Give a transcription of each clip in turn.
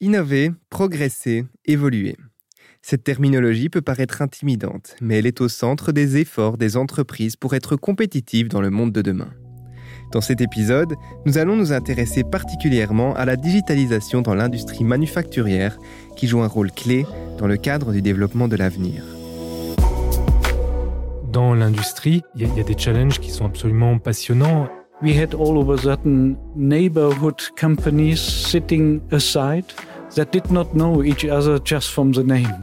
Innover, progresser, évoluer. Cette terminologie peut paraître intimidante, mais elle est au centre des efforts des entreprises pour être compétitives dans le monde de demain. Dans cet épisode, nous allons nous intéresser particulièrement à la digitalisation dans l'industrie manufacturière qui joue un rôle clé dans le cadre du développement de l'avenir. Dans l'industrie, il y, a des challenges qui sont absolument passionnants. We had all of a sudden neighborhood companies sitting aside that did not know each other just from the name.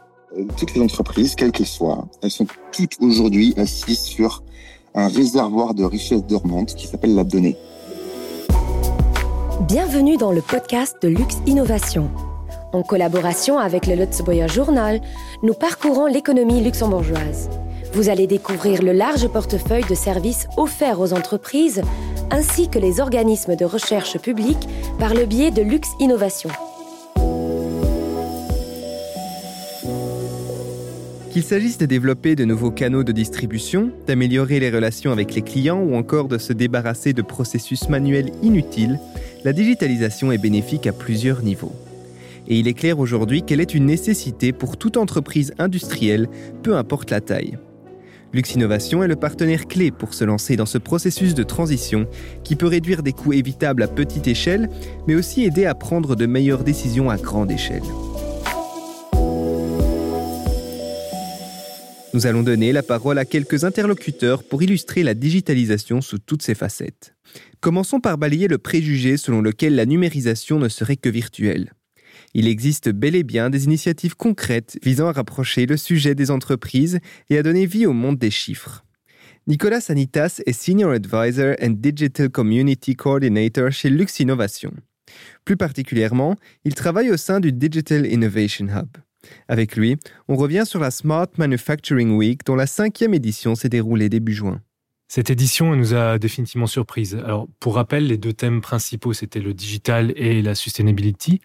Toutes les entreprises, quelles qu'elles soient, elles sont toutes aujourd'hui assises sur un réservoir de richesses dormantes qui s'appelle la donnée. Bienvenue dans le podcast de Luxe Innovation. En collaboration avec le Luxembourg Journal, nous parcourons l'économie luxembourgeoise. Vous allez découvrir le large portefeuille de services offerts aux entreprises ainsi que les organismes de recherche publique par le biais de Luxe Innovation. Qu'il s'agisse de développer de nouveaux canaux de distribution, d'améliorer les relations avec les clients ou encore de se débarrasser de processus manuels inutiles, la digitalisation est bénéfique à plusieurs niveaux. Et il est clair aujourd'hui qu'elle est une nécessité pour toute entreprise industrielle, peu importe la taille. Lux Innovation est le partenaire clé pour se lancer dans ce processus de transition qui peut réduire des coûts évitables à petite échelle, mais aussi aider à prendre de meilleures décisions à grande échelle. Nous allons donner la parole à quelques interlocuteurs pour illustrer la digitalisation sous toutes ses facettes. Commençons par balayer le préjugé selon lequel la numérisation ne serait que virtuelle. Il existe bel et bien des initiatives concrètes visant à rapprocher le sujet des entreprises et à donner vie au monde des chiffres. Nicolas Sanitas est Senior Advisor and Digital Community Coordinator chez Lux Innovation. Plus particulièrement, il travaille au sein du Digital Innovation Hub. Avec lui, on revient sur la Smart Manufacturing Week dont la cinquième édition s'est déroulée début juin. Cette édition nous a définitivement surprise. Alors, pour rappel, les deux thèmes principaux, c'était le digital et la sustainability.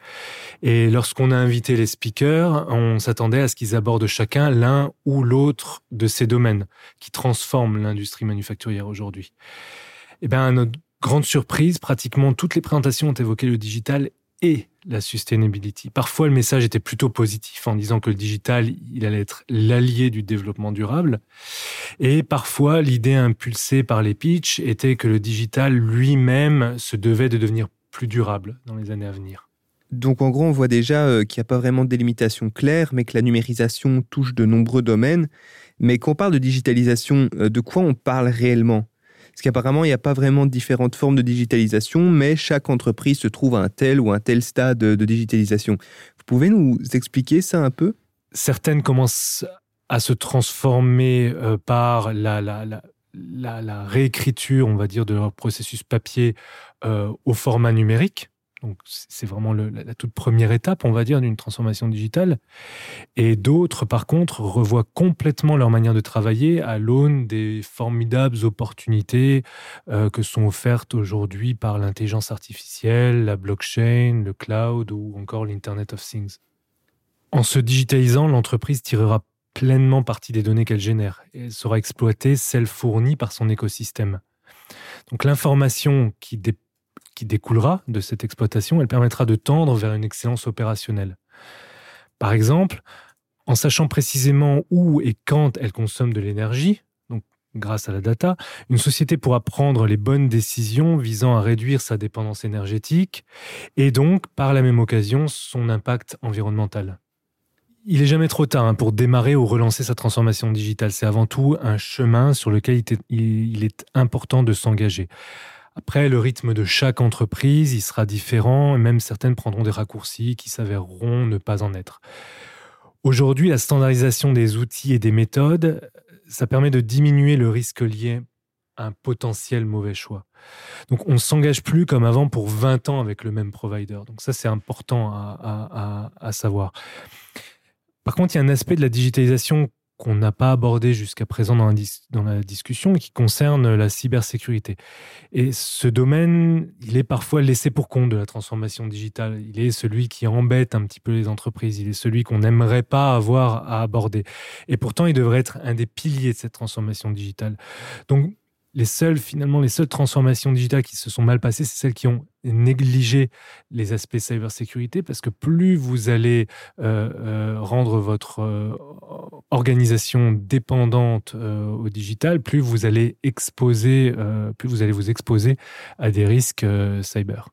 Et lorsqu'on a invité les speakers, on s'attendait à ce qu'ils abordent chacun l'un ou l'autre de ces domaines qui transforment l'industrie manufacturière aujourd'hui. Eh bien, à notre grande surprise, pratiquement toutes les présentations ont évoqué le digital et la sustainability. Parfois, le message était plutôt positif en disant que le digital, il allait être l'allié du développement durable. Et parfois, l'idée impulsée par les pitchs était que le digital lui-même se devait de devenir plus durable dans les années à venir. Donc en gros, on voit déjà euh, qu'il n'y a pas vraiment de délimitation claire, mais que la numérisation touche de nombreux domaines. Mais quand on parle de digitalisation, euh, de quoi on parle réellement? Parce qu'apparemment, il n'y a pas vraiment différentes formes de digitalisation, mais chaque entreprise se trouve à un tel ou un tel stade de digitalisation. Vous pouvez nous expliquer ça un peu? Certaines commencent à se transformer euh, par la, réécriture, on va dire, de leur processus papier euh, au format numérique. Donc c'est vraiment la, toute première étape, on va dire, d'une transformation digitale. Et d'autres, par contre, revoient complètement leur manière de travailler à l'aune des formidables opportunités euh, que sont offertes aujourd'hui par l'intelligence artificielle, la blockchain, le cloud ou encore l'Internet of Things. En se digitalisant, l'entreprise tirera pleinement parti des données qu'elle génère et elle saura exploiter celles fournies par son écosystème. Donc l'information qui dépend qui découlera de cette exploitation, elle permettra de tendre vers une excellence opérationnelle. Par exemple, en sachant précisément où et quand elle consomme de l'énergie, donc grâce à la data, une société pourra prendre les bonnes décisions visant à réduire sa dépendance énergétique et donc, par la même occasion, son impact environnemental. Il est jamais trop tard hein, pour démarrer ou relancer sa transformation digitale. C'est avant tout un chemin sur lequel il est important de s'engager. Après, le rythme de chaque entreprise, il sera différent et même certaines prendront des raccourcis qui s'avéreront ne pas en être. Aujourd'hui, la standardisation des outils et des méthodes, ça permet de diminuer le risque lié à un potentiel mauvais choix. Donc, on ne s'engage plus comme avant pour 20 ans avec le même provider. Donc, ça, c'est important à, à savoir. Par contre, il y a un aspect de la digitalisation qu'on n'a pas abordé jusqu'à présent dans la, dans la, discussion qui concerne la cybersécurité. Et ce domaine, il est parfois laissé pour compte de la transformation digitale. Il est celui qui embête un petit peu les entreprises. Il est celui qu'on n'aimerait pas avoir à aborder. Et pourtant, il devrait être un des piliers de cette transformation digitale. Donc, les seules, finalement, les seules transformations digitales qui se sont mal passées, c'est celles qui ont négligé les aspects cybersécurité, parce que plus vous allez euh, euh, rendre votre euh, organisation dépendante au digital, plus vous allez exposer, plus vous allez vous exposer à des risques cyber.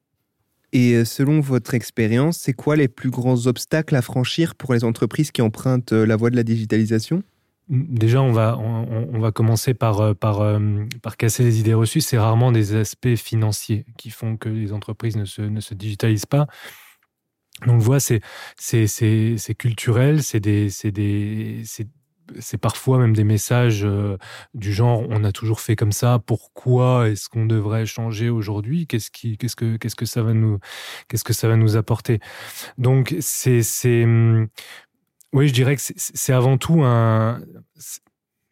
Et selon votre expérience, c'est quoi les plus grands obstacles à franchir pour les entreprises qui empruntent la voie de la digitalisation? Déjà, on va, on, va commencer par, euh, par, euh, par casser les idées reçues. C'est rarement des aspects financiers qui font que les entreprises ne se, ne se digitalisent pas. Donc, on voit, c'est, culturel, c'est des, des, c'est parfois même des messages euh, du genre on a toujours fait comme ça pourquoi est-ce qu'on devrait changer aujourd'hui? Qu'est-ce qui qu'est-ce que qu'est-ce que ça va nous qu'est-ce que ça va nous apporter? Donc c'est c'est hum, oui, je dirais que c'est avant tout un.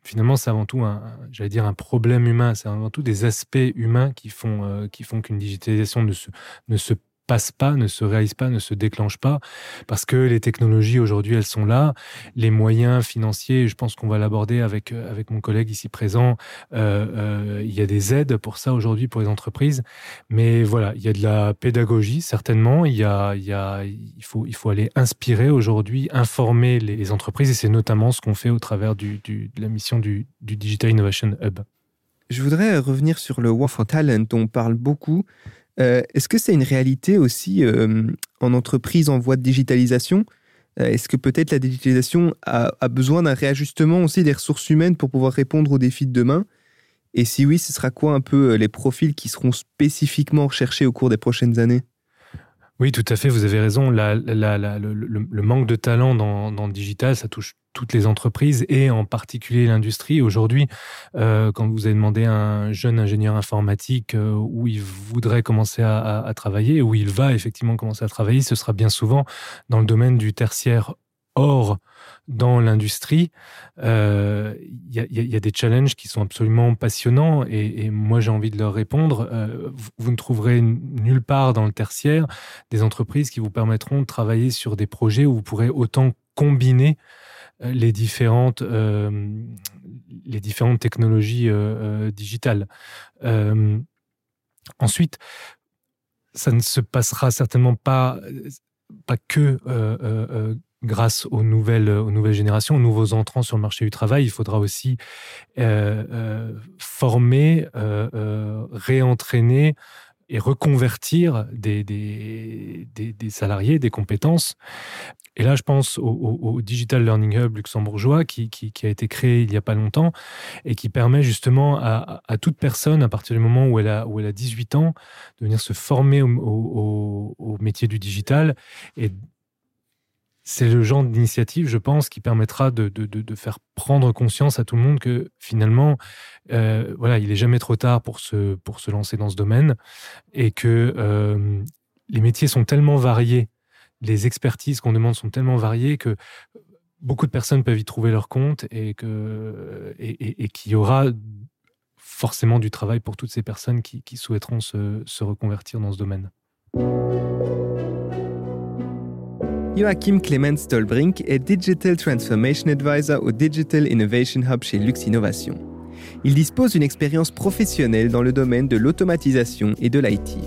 Finalement, c'est avant tout un, j'allais dire un problème humain. C'est avant tout des aspects humains qui font euh, qui font qu'une digitalisation ne se ne se passe pas, ne se réalise pas, ne se déclenche pas, parce que les technologies aujourd'hui, elles sont là, les moyens financiers, je pense qu'on va l'aborder avec, euh, avec mon collègue ici présent, euh, euh, il y a des aides pour ça aujourd'hui pour les entreprises, mais voilà, il y a de la pédagogie certainement, il, y a, il, y a, il, faut, il faut aller inspirer aujourd'hui, informer les, entreprises, et c'est notamment ce qu'on fait au travers de la mission du, du Digital Innovation Hub. Je voudrais revenir sur le War for Talent dont on parle beaucoup. Euh, est-ce que c'est une réalité aussi euh, en entreprise en voie de digitalisation? Euh, Est-ce que peut-être la digitalisation a, besoin d'un réajustement aussi des ressources humaines pour pouvoir répondre aux défis de demain? Et si oui, ce sera quoi un peu les profils qui seront spécifiquement recherchés au cours des prochaines années? Oui, tout à fait, vous avez raison. le, manque de talent dans, le digital, ça touche toutes les entreprises et en particulier l'industrie. Aujourd'hui, euh, quand vous avez demandé à un jeune ingénieur informatique euh, où il voudrait commencer à, travailler, où il va effectivement commencer à travailler, ce sera bien souvent dans le domaine du tertiaire. Or, dans l'industrie, euh, il y, a des challenges qui sont absolument passionnants et, moi j'ai envie de leur répondre. vous, vous, ne trouverez nulle part dans le tertiaire des entreprises qui vous permettront de travailler sur des projets où vous pourrez autant combiner euh, les différentes, euh, les différentes technologies euh, digitales. ensuite, ça ne se passera certainement pas, pas que grâce aux nouvelles, aux nouvelles générations, aux nouveaux entrants sur le marché du travail. Il faudra aussi former, réentraîner et reconvertir des, des, salariés, des compétences. Et là, je pense au, Digital Learning Hub luxembourgeois qui, a été créé il n'y a pas longtemps et qui permet justement à, toute personne, à partir du moment où elle a, où elle a 18 ans, de venir se former au, au métier du digital. Et c'est le genre d'initiative, je pense, qui permettra de, faire prendre conscience à tout le monde que finalement, euh, voilà, il est jamais trop tard pour se, lancer dans ce domaine et que euh, les métiers sont tellement variés les expertises qu'on demande sont tellement variées que beaucoup de personnes peuvent y trouver leur compte et qu'il y aura forcément du travail pour toutes ces personnes qui, souhaiteront se, reconvertir dans ce domaine. Joachim Clemens Stolbrink est Digital Transformation Advisor au Digital Innovation Hub chez Lux Innovation. Il dispose d'une expérience professionnelle dans le domaine de l'automatisation et de l'IT.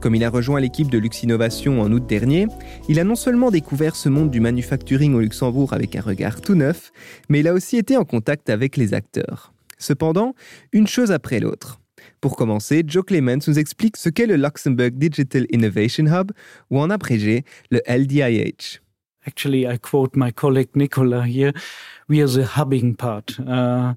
Comme il a rejoint l'équipe de Lux Innovation en août dernier, il a non seulement découvert ce monde du manufacturing au Luxembourg avec un regard tout neuf, mais il a aussi été en contact avec les acteurs. Cependant, une chose après l'autre. Pour commencer, Joe Clements nous explique ce qu'est le Luxembourg Digital Innovation Hub, ou en abrégé, le LDIH. Actually, I quote my colleague Nicola here. We are the hubbing part. Uh,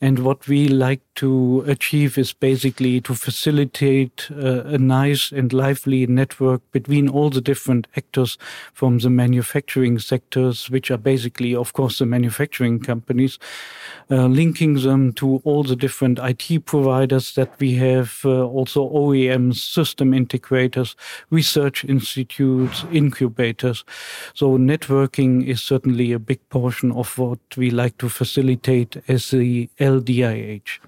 And what we like to achieve is basically to facilitate uh, a nice and lively network between all the different actors from the manufacturing sectors, which are basically, of course, the manufacturing companies, uh, linking them to all the different IT providers that we have, uh, also OEMs, system integrators, research institutes, incubators. So networking is certainly a big portion of what we like to facilitate as the LDIH.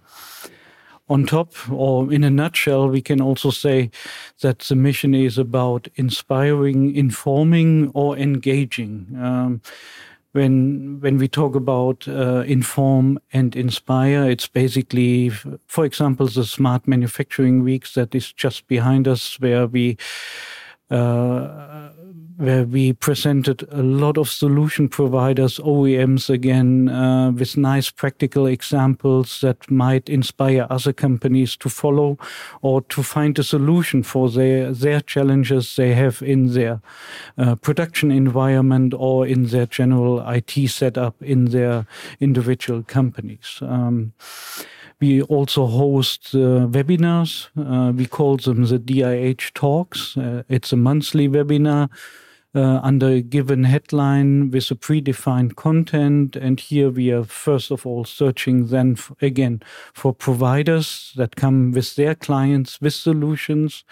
On top, or in a nutshell, we can also say that the mission is about inspiring, informing, or engaging. Um, when when we talk about uh, inform and inspire, it's basically, for example, the smart manufacturing weeks that is just behind us, where we uh, where we presented a lot of solution providers, OEMs again, uh, with nice practical examples that might inspire other companies to follow or to find a solution for their, their challenges they have in their uh, production environment or in their general IT setup in their individual companies. Um, we also host uh, webinars. Uh, we call them the DIH Talks. Uh, it's a monthly webinar uh, under a given headline with a predefined content. And here we are first of all searching then again for providers that come with their clients with solutions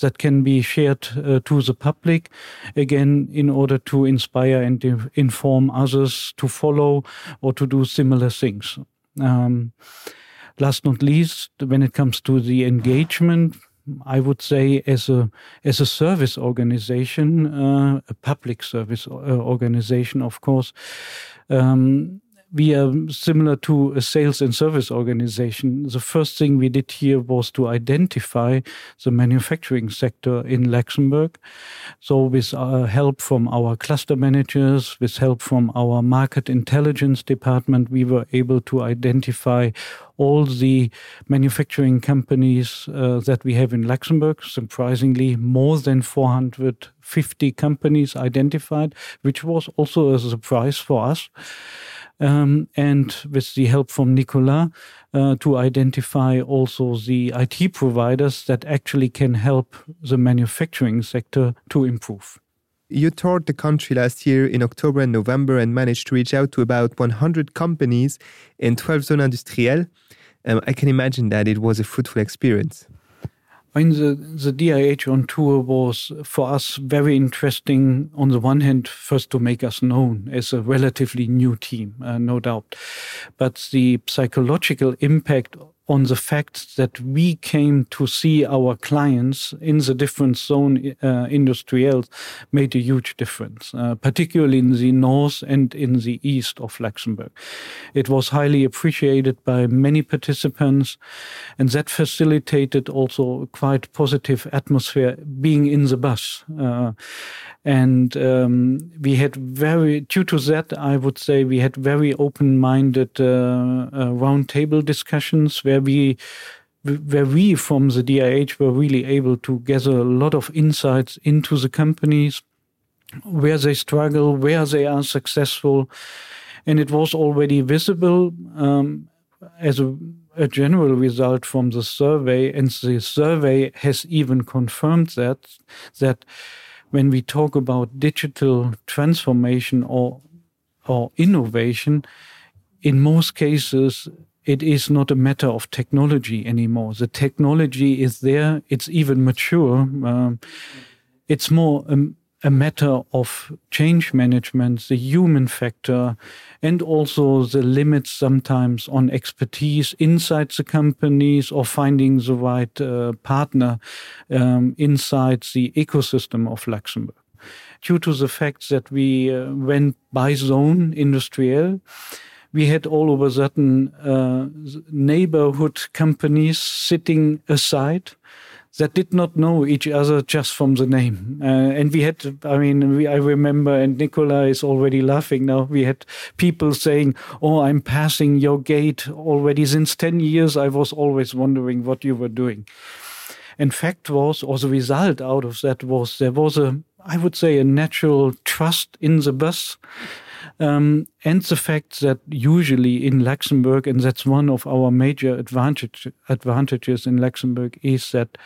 that can be shared uh, to the public again in order to inspire and inform others to follow or to do similar things. Um, last not least, when it comes to the engagement, I would say as a as a service organization, uh, a public service uh, organization, of course. Um, we are similar to a sales and service organization. The first thing we did here was to identify the manufacturing sector in Luxembourg. So, with uh, help from our cluster managers, with help from our market intelligence department, we were able to identify all the manufacturing companies uh, that we have in Luxembourg. Surprisingly, more than 450 companies identified, which was also a surprise for us um, and with the help from Nicolas uh, to identify also the IT providers that actually can help the manufacturing sector to improve. You toured the country last year in October and November and managed to reach out to about 100 companies in 12 zones industrielles. Um, I can imagine that it was a fruitful experience. I mean, the, the DIH on tour was for us very interesting. On the one hand, first to make us known as a relatively new team, uh, no doubt. But the psychological impact on the fact that we came to see our clients in the different zone uh, industrials made a huge difference, uh, particularly in the north and in the east of Luxembourg. It was highly appreciated by many participants, and that facilitated also quite positive atmosphere being in the bus. Uh, and um, we had very due to that i would say we had very open-minded uh, uh, roundtable discussions where we where we from the DIH were really able to gather a lot of insights into the companies where they struggle where they are successful. And it was already visible um, as a, a general result from the survey. And the survey has even confirmed that that when we talk about digital transformation or or innovation, in most cases, it is not a matter of technology anymore. The technology is there; it's even mature. Um, it's more um, a matter of change management, the human factor, and also the limits sometimes on expertise inside the companies or finding the right uh, partner um, inside the ecosystem of Luxembourg. Due to the fact that we uh, went by zone industrial, we had all of a sudden uh, neighborhood companies sitting aside that did not know each other just from the name. Uh, and we had, I mean, we, I remember, and Nicola is already laughing now, we had people saying, Oh, I'm passing your gate already since 10 years. I was always wondering what you were doing. And fact was, or the result out of that was, there was a, I would say, a natural trust in the bus um, and the fact that usually in Luxembourg, and that's one of our major advantage, advantages in Luxembourg, is that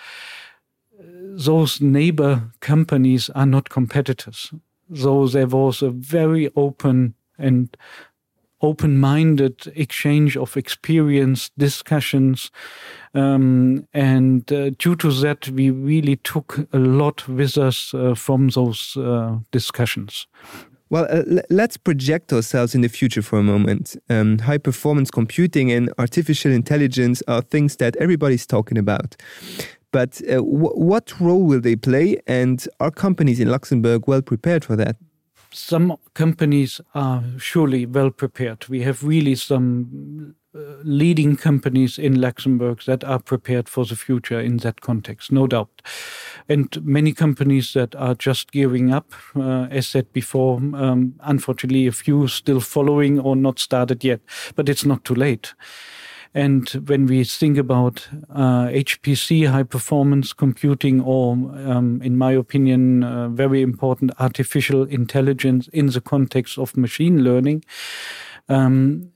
uh, those neighbor companies are not competitors. So there was a very open and open-minded exchange of experience, discussions, um, and uh, due to that, we really took a lot with us uh, from those uh, discussions. Well, uh, let's project ourselves in the future for a moment. Um, high performance computing and artificial intelligence are things that everybody's talking about. But uh, what role will they play, and are companies in Luxembourg well prepared for that? some companies are surely well prepared. We have really some leading companies in Luxembourg that are prepared for the future in that context, no doubt. And many companies that are just gearing up, uh, as said before, um, unfortunately, a few still following or not started yet, but it's not too late. And when we think about uh, HPC, high performance computing, or um, in my opinion, uh, very important artificial intelligence in the context of machine learning, um,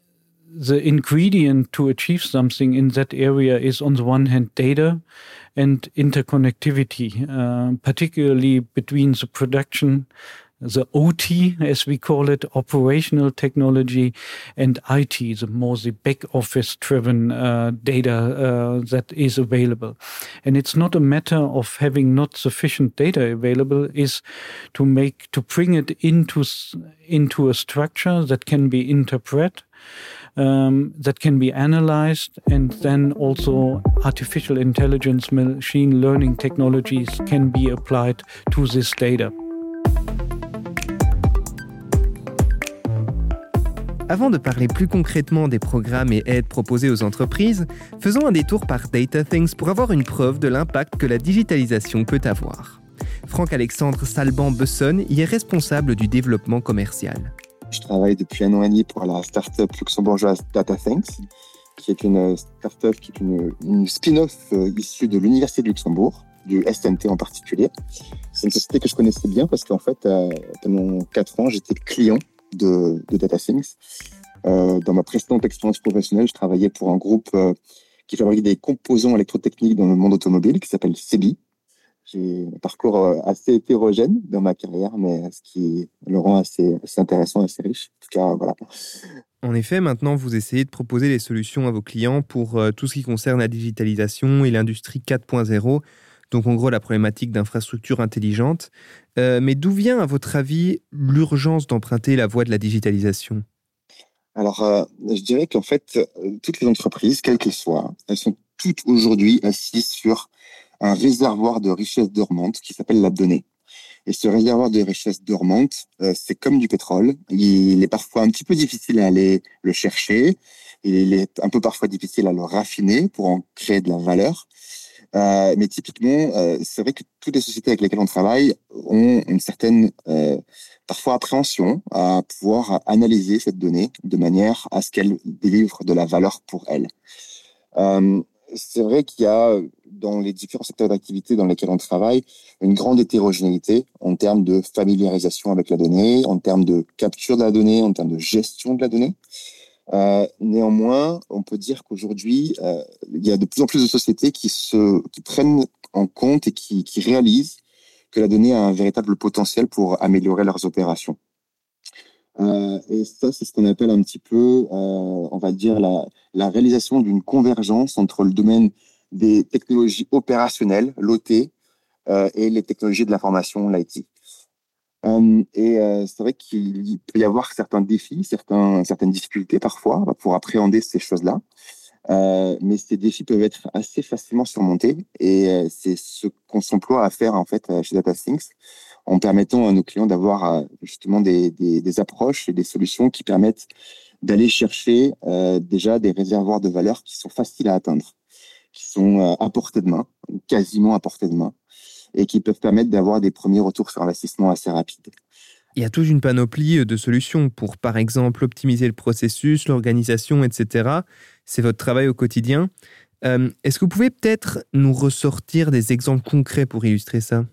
the ingredient to achieve something in that area is on the one hand data and interconnectivity, uh, particularly between the production the OT, as we call it, operational technology, and IT, the more the back office driven uh, data uh, that is available. And it's not a matter of having not sufficient data available, is to make, to bring it into, into a structure that can be interpreted. Um, that can be analyzed, and then also artificial intelligence, machine learning technologies can be applied to this data. Avant de parler plus concrètement des programmes et aides proposés aux entreprises, faisons un détour par DataThings pour avoir une preuve de l'impact que la digitalisation peut avoir. Franck-Alexandre Salban-Besson y est responsable du développement commercial. Je travaille depuis un an et demi pour la start-up luxembourgeoise DataThings, qui est une start-up qui est une, spin-off euh, issue de l'Université de Luxembourg, du SNT en particulier. C'est une société que je connaissais bien parce qu'en fait, euh, pendant quatre ans, j'étais client de, de DataSyncs. Euh, dans ma précédente expérience professionnelle, je travaillais pour un groupe qui fabrique des composants électrotechniques dans le monde automobile qui s'appelle CEBI. J'ai un parcours euh, assez hétérogène dans ma carrière, mais ce qui le rend assez, assez intéressant, assez riche. En tout cas, voilà. En effet, maintenant, vous essayez de proposer des solutions à vos clients pour euh, tout ce qui concerne la digitalisation et l'industrie 4.0 donc en gros la problématique d'infrastructures intelligentes. Euh, mais d'où vient, à votre avis, l'urgence d'emprunter la voie de la digitalisation? Alors, euh, je dirais qu'en fait, toutes les entreprises, quelles qu'elles soient, elles sont toutes aujourd'hui assises sur un réservoir de richesse dormante qui s'appelle la donnée. Et ce réservoir de richesse dormante, c'est comme du pétrole. Il est parfois un petit peu difficile à aller le chercher. Il est un peu parfois difficile à le raffiner pour en créer de la valeur. Euh, mais typiquement, euh, c'est vrai que toutes les sociétés avec lesquelles on travaille ont une certaine, euh, parfois, appréhension à pouvoir analyser cette donnée de manière à ce qu'elle délivre de la valeur pour elles. Euh, c'est vrai qu'il y a dans les différents secteurs d'activité dans lesquels on travaille une grande hétérogénéité en termes de familiarisation avec la donnée, en termes de capture de la donnée, en termes de gestion de la donnée. Euh, néanmoins, on peut dire qu'aujourd'hui, euh, il y a de plus en plus de sociétés qui, prennent en compte et qui réalisent que la donnée a un véritable potentiel pour améliorer leurs opérations. Euh, et ça, c'est ce qu'on appelle un petit peu, euh, on va dire, la, réalisation d'une convergence entre le domaine des technologies opérationnelles, l'OT, euh, et les technologies de l'information, l'IT. Et c'est vrai qu'il peut y avoir certains défis, certaines difficultés parfois pour appréhender ces choses-là. Mais ces défis peuvent être assez facilement surmontés et c'est ce qu'on s'emploie à faire en fait chez DataSyncs en permettant à nos clients d'avoir justement des, approches et des solutions qui permettent d'aller chercher déjà des réservoirs de valeur qui sont faciles à atteindre, qui sont à portée de main, quasiment à portée de main, et qui peuvent permettre d'avoir des premiers retours sur investissement assez rapides. Il y a toute une panoplie de solutions pour, par exemple, optimiser le processus, l'organisation, etc. C'est votre travail au quotidien. Euh, est-ce que vous pouvez peut-être nous ressortir des exemples concrets pour illustrer ça?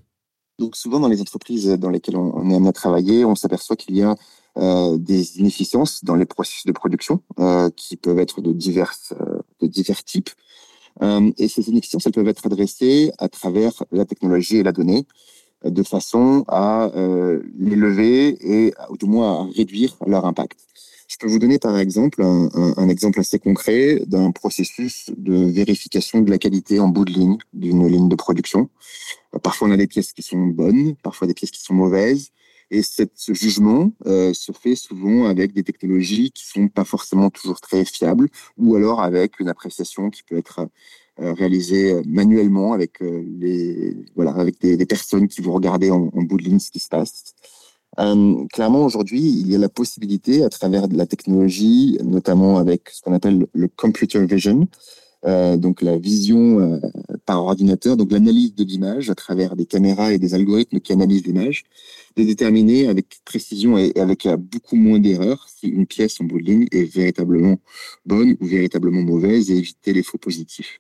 Donc souvent dans les entreprises dans lesquelles on est amené à travailler, on s'aperçoit qu'il y a euh, des inefficiences dans les processus de production euh, qui peuvent être de divers, euh, de divers types. Euh, et ces inefficiences, elles peuvent être adressées à travers la technologie et la donnée de façon à euh, les lever et du moins à réduire leur impact. Je peux vous donner par exemple un, exemple assez concret d'un processus de vérification de la qualité en bout de ligne d'une ligne de production. Parfois on a des pièces qui sont bonnes, parfois des pièces qui sont mauvaises. Et ce jugement euh, se fait souvent avec des technologies qui sont pas forcément toujours très fiables, ou alors avec une appréciation qui peut être euh, réalisée manuellement avec euh, les voilà avec des, des, personnes qui vont regarder en, en, bout de ligne ce qui se passe. Euh, clairement, aujourd'hui, il y a la possibilité, à travers de la technologie, notamment avec ce qu'on appelle le computer vision, euh, donc la vision euh, par ordinateur, donc l'analyse de l'image à travers des caméras et des algorithmes qui analysent l'image, de déterminer avec précision et, avec beaucoup moins d'erreurs si une pièce en bout de ligne est véritablement bonne ou véritablement mauvaise et éviter les faux positifs.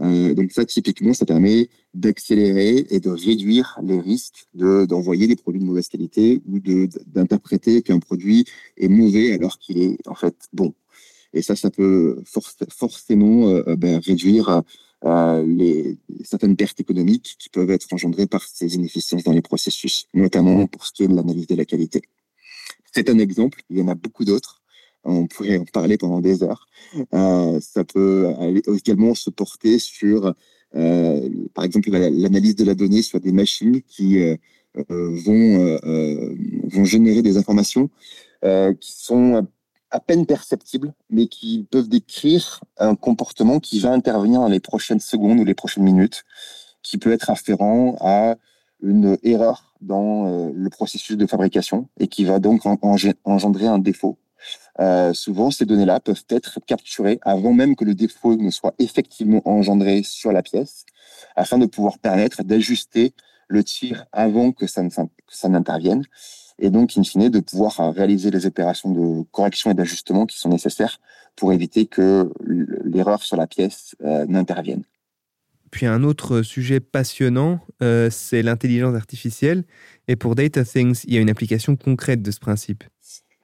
Euh, donc ça, typiquement, ça permet d'accélérer et de réduire les risques de, d'envoyer des produits de mauvaise qualité ou d'interpréter qu'un produit est mauvais alors qu'il est en fait bon. Et ça, ça peut forcément euh, ben, réduire euh, les, certaines pertes économiques qui peuvent être engendrées par ces inefficiences dans les processus, notamment pour ce qui est de l'analyse de la qualité. C'est un exemple, il y en a beaucoup d'autres on pourrait en parler pendant des heures. Euh, ça peut également se porter sur, euh, par exemple, l'analyse de la donnée sur des machines qui euh, vont, vont générer des informations qui sont à peine perceptibles, mais qui peuvent décrire un comportement qui va intervenir dans les prochaines secondes ou les prochaines minutes, qui peut être afférent à une erreur dans le processus de fabrication et qui va donc engendrer un défaut euh, souvent, ces données-là peuvent être capturées avant même que le défaut ne soit effectivement engendré sur la pièce, afin de pouvoir permettre d'ajuster le tir avant que ça, n'intervienne, et donc, in fine, de pouvoir réaliser les opérations de correction et d'ajustement qui sont nécessaires pour éviter que l'erreur sur la pièce euh, n'intervienne. Puis un autre sujet passionnant, euh, c'est l'intelligence artificielle. Et pour Data Things, il y a une application concrète de ce principe.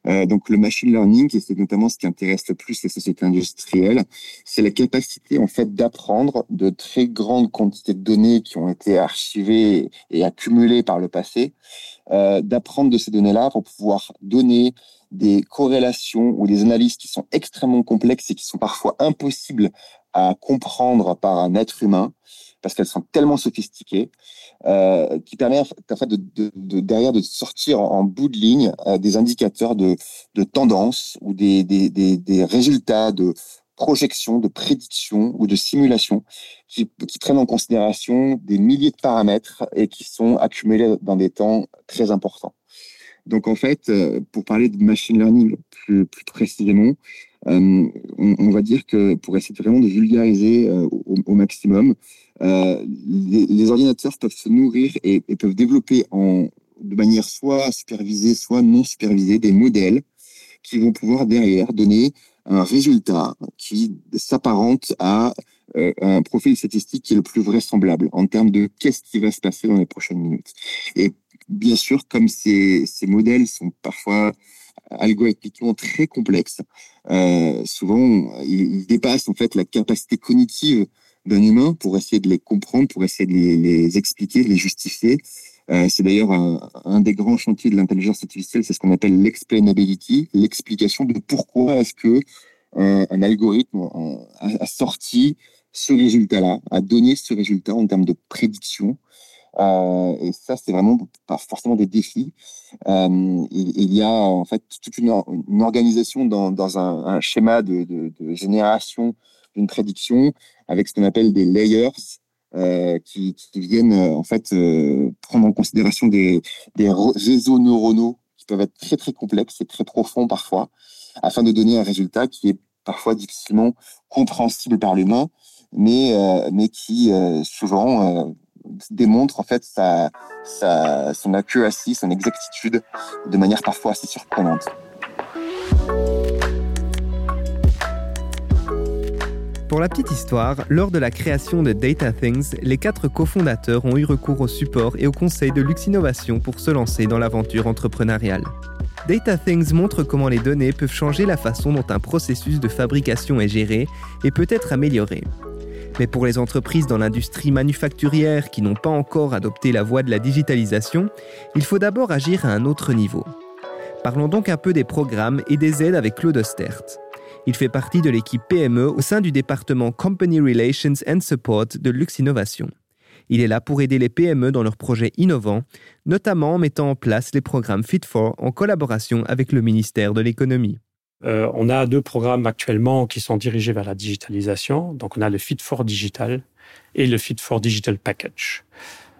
Euh, donc le machine learning, et c'est notamment ce qui intéresse le plus les sociétés industrielles, c'est la capacité en fait d'apprendre de très grandes quantités de données qui ont été archivées et accumulées par le passé, euh, d'apprendre de ces données-là pour pouvoir donner des corrélations ou des analyses qui sont extrêmement complexes et qui sont parfois impossibles à comprendre par un être humain parce qu'elles sont tellement sophistiquées, euh, qui permet en fait de, de, derrière de sortir en, bout de ligne euh, des indicateurs de, de tendance ou des, résultats de projection, de prédiction ou de simulation qui, qui prennent en considération des milliers de paramètres et qui sont accumulés dans des temps très importants. Donc en fait, euh, pour parler de machine learning plus, précisément, on, va dire que pour essayer vraiment de vulgariser au, maximum, euh, les, ordinateurs peuvent se nourrir et, peuvent développer en, de manière soit supervisée, soit non supervisée, des modèles qui vont pouvoir derrière donner un résultat qui s'apparente à euh, un profil statistique qui est le plus vraisemblable en termes de qu'est-ce qui va se passer dans les prochaines minutes. Et bien sûr, comme ces, ces modèles sont parfois algorithmiquement très complexes, euh, souvent ils, dépassent en fait la capacité cognitive d'un humain pour essayer de les comprendre, pour essayer de les, expliquer, les justifier. Euh, c'est d'ailleurs un, des grands chantiers de l'intelligence artificielle, c'est ce qu'on appelle l'explainability, l'explication de pourquoi est-ce que un, un algorithme a, sorti ce résultat-là, a donné ce résultat en termes de prédiction. Euh, et ça, c'est vraiment pas forcément des défis. Euh, il, y a en fait toute une, organisation dans, un, schéma de génération d'une prédiction avec ce qu'on appelle des layers euh, qui, viennent euh, en fait euh, prendre en considération des, réseaux neuronaux qui peuvent être très très complexes et très profonds parfois, afin de donner un résultat qui est parfois difficilement compréhensible par l'humain, mais mais qui souvent démontre en fait sa, son accuracy, son exactitude de manière parfois assez surprenante. Pour la petite histoire, lors de la création de Data Things, les quatre cofondateurs ont eu recours au support et au conseil de Lux Innovation pour se lancer dans l'aventure entrepreneuriale. Data Things montre comment les données peuvent changer la façon dont un processus de fabrication est géré et peut être amélioré. Mais pour les entreprises dans l'industrie manufacturière qui n'ont pas encore adopté la voie de la digitalisation, il faut d'abord agir à un autre niveau. Parlons donc un peu des programmes et des aides avec Claude Ostert. Il fait partie de l'équipe PME au sein du département Company Relations and Support de Lux Innovation. Il est là pour aider les PME dans leurs projets innovants, notamment en mettant en place les programmes Fit for en collaboration avec le ministère de l'économie. Euh, on a deux programmes actuellement qui sont dirigés vers la digitalisation. Donc, on a le Fit for Digital et le Fit for Digital Package.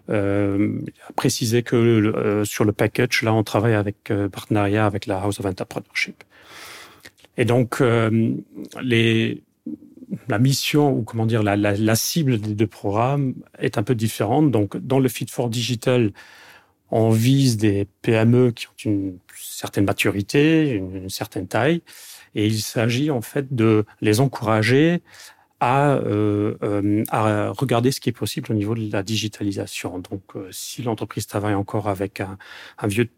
euh, préciser que euh, sur le package, là, on travaille avec partenariat avec la House of Entrepreneurship. Et donc, euh, les, la mission ou comment dire la, la, la, cible des deux programmes est un peu différente. Donc, dans le Fit for Digital, on vise des PME qui ont une certaine maturité, une, une certaine taille, et il s'agit en fait de les encourager à, euh, euh, à regarder ce qui est possible au niveau de la digitalisation. Donc, euh, si l'entreprise travaille encore avec un, vieux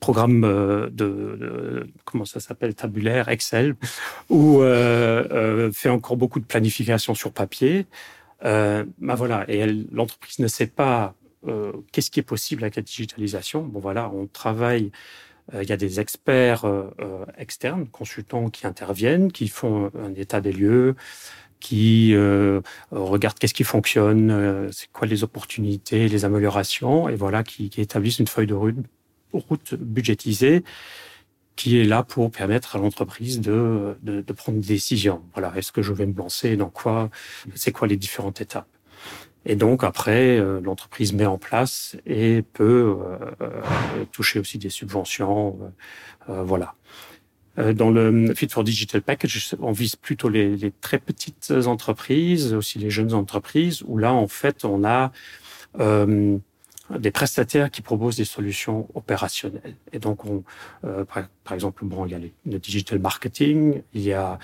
programme euh, de, de, comment ça s'appelle tabulaire Excel ou euh, fait encore beaucoup de planification sur papier ben voilà et l'entreprise ne sait pas qu'est-ce qui est possible avec la digitalisation bon voilà on travaille il y a des experts externes consultants qui interviennent qui font un état des lieux qui euh, regardent qu'est-ce qui fonctionne, euh, c'est quoi les opportunités, les améliorations, et voilà, qui, qui établissent une feuille de route, route budgétisée qui est là pour permettre à l'entreprise de, de, de, prendre des décisions. Voilà, est-ce que je vais me lancer dans quoi C'est quoi les différentes étapes? Et donc après, euh, l'entreprise met en place et peut euh, toucher aussi des subventions. Euh, voilà. Euh, dans le Fit for Digital Package, on vise plutôt les, les, très petites entreprises, aussi les jeunes entreprises, où là, en fait, on a euh, des prestataires qui proposent des solutions opérationnelles. Et donc, on, euh, par, exemple, bon, il y a le digital marketing, il y a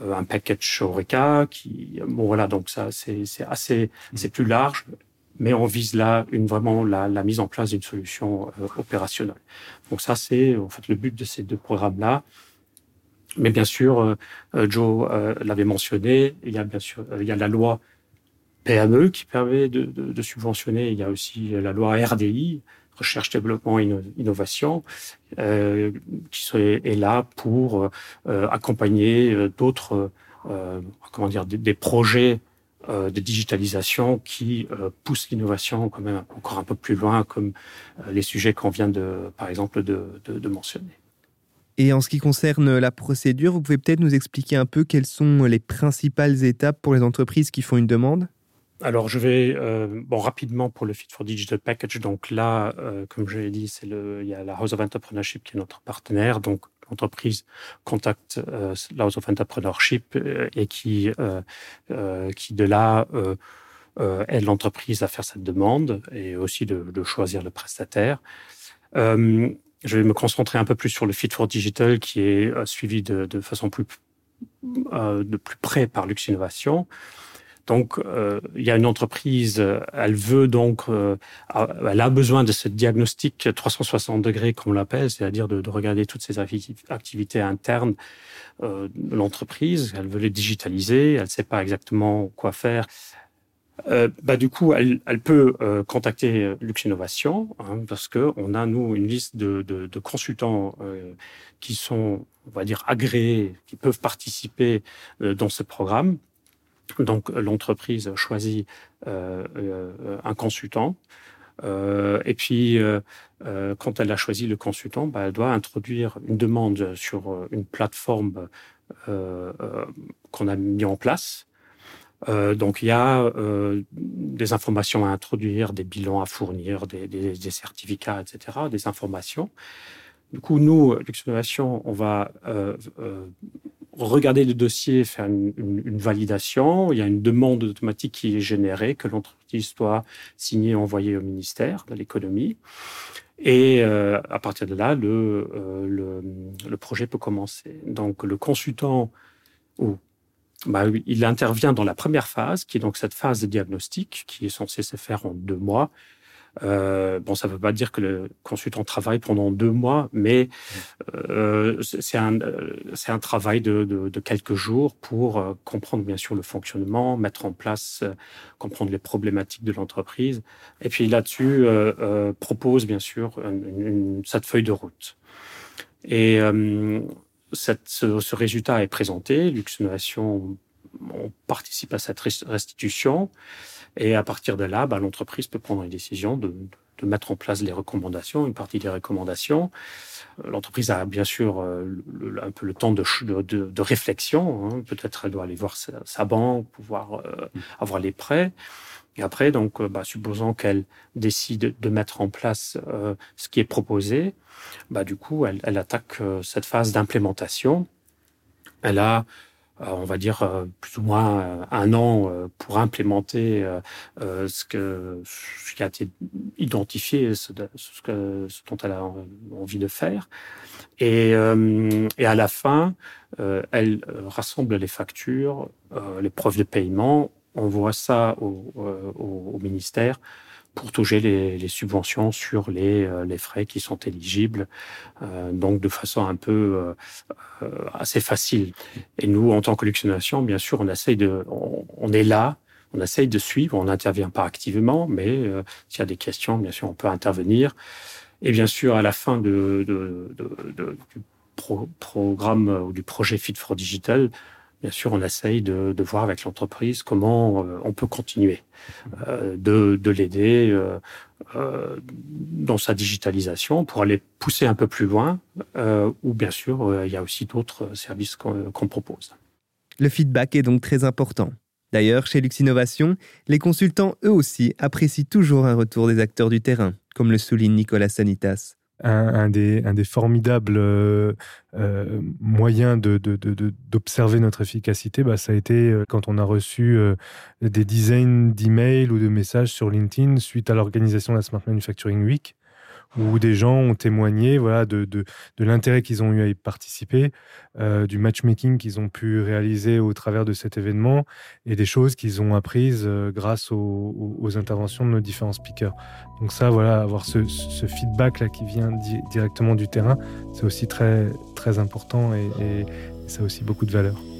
euh, un package Oreca, qui, bon, voilà, donc ça, c'est assez, c'est plus large mais on vise là une, vraiment la, la mise en place d'une solution euh, opérationnelle. Donc ça, c'est en fait le but de ces deux programmes-là. Mais bien sûr, euh, euh, Joe euh, l'avait mentionné, il y a bien sûr il y a la loi PME qui permet de, de, de subventionner, il y a aussi la loi RDI, recherche, développement, inno, innovation, euh, qui est là pour euh, accompagner d'autres, euh, comment dire, des, des projets de digitalisation qui poussent l'innovation quand même encore un peu plus loin, comme les sujets qu'on vient de, par exemple, de, de, de mentionner. Et en ce qui concerne la procédure, vous pouvez peut-être nous expliquer un peu quelles sont les principales étapes pour les entreprises qui font une demande? Alors, je vais euh, bon rapidement pour le Fit for Digital Package. Donc là, euh, comme je l'ai dit, c'est le il y a la House of Entrepreneurship qui est notre partenaire. Donc l'entreprise contacte euh, la House of Entrepreneurship et qui qui de là aide l'entreprise à faire cette demande et aussi de choisir le prestataire. Euh, je vais me concentrer un peu plus sur le Fit for Digital qui est euh, suivi de, de façon plus euh, de plus près par Lux Innovation. Donc, euh, il y a une entreprise, elle veut donc, euh, elle a besoin de ce diagnostic 360 degrés, comme on l'appelle, c'est-à-dire de, de, regarder toutes ces activités internes euh, de l'entreprise. Elle veut les digitaliser, elle ne sait pas exactement quoi faire. Euh, bah, du coup, elle, elle peut euh, contacter Lux Innovation hein, parce que on a nous une liste de, de, de consultants euh, qui sont, on va dire, agréés, qui peuvent participer euh, dans ce programme. Donc, l'entreprise choisit euh, euh, un consultant. et puis, quand elle a choisi le consultant, bah, elle doit introduire une demande sur une plateforme qu'on a mis en place euh, donc il y a euh, des informations à introduire, des bilans à fournir, des, des, des certificats, etc., des informations. Du coup, nous, l'exploration, on va euh, euh, regarder le dossier, faire une, une, validation. Il y a une demande automatique qui est générée, que l'entreprise doit signer, envoyer au ministère de l'économie. Et euh, à partir de là, le, euh, le, le projet peut commencer. Donc le consultant ou bah, il intervient dans la première phase, qui est donc cette phase de diagnostic, qui est censée se faire en deux mois. Euh, bon, ça ne veut pas dire que le consultant travaille pendant deux mois, mais euh, c'est un, c'est un travail de, de, de, quelques jours pour euh, comprendre bien sûr le fonctionnement, mettre en place, euh, comprendre les problématiques de l'entreprise, et puis là-dessus euh, euh, propose bien sûr une, une, cette feuille de route. Et cette, ce, ce, résultat est présenté, Luxinnovation on participe à cette restitution et à partir de là, bah, l'entreprise peut prendre une décision de, de, mettre en place les recommandations, une partie des recommandations. L'entreprise a bien sûr euh, un peu le temps de, de, de réflexion. Hein. Peut-être elle doit aller voir sa, sa banque, pouvoir euh, avoir les prêts. Et après, donc, bah, supposons qu'elle décide de mettre en place ce qui est proposé, bah, du coup, elle, elle attaque cette phase d'implémentation. Elle a euh, on va dire euh, plus ou moins euh, un an pour implémenter ce, que, ce qui a été identifié, ce, que, ce dont elle a envie de faire. Et, et à la fin, elle rassemble les factures, les preuves de paiement, envoie ça au, au, au ministère pour toucher les, subventions sur les, euh, les, frais qui sont éligibles, euh, donc de façon un peu euh, assez facile. Et nous, en tant que Luxonation, bien sûr, on essaye de, on, est là, on essaye de suivre, on n'intervient pas activement, mais s'il y a des questions, bien sûr, on peut intervenir. Et bien sûr, à la fin de, de, de, du programme ou du projet Fit for Digital, bien sûr, on essaye de, voir avec l'entreprise comment euh, on peut continuer euh, de, l'aider euh, dans sa digitalisation pour aller pousser un peu plus loin, ou bien sûr, il y a aussi d'autres services qu'on propose. Le feedback est donc très important. D'ailleurs, chez Lux Innovation, les consultants, eux aussi, apprécient toujours un retour des acteurs du terrain, comme le souligne Nicolas Sanitas un, des, un formidables euh, euh, moyens d'observer de, notre efficacité, bah, ça a été euh, quand on a reçu des dizaines d'emails ou de messages sur LinkedIn suite à l'organisation de la Smart Manufacturing Week où des gens ont témoigné voilà, de, de, de l'intérêt qu'ils ont eu à y participer, euh, du matchmaking qu'ils ont pu réaliser au travers de cet événement et des choses qu'ils ont apprises euh, grâce aux, aux, interventions de nos différents speakers. Donc ça, voilà, avoir ce, ce feedback-là qui vient directement du terrain, c'est aussi très, très important et, et ça a aussi beaucoup de valeur.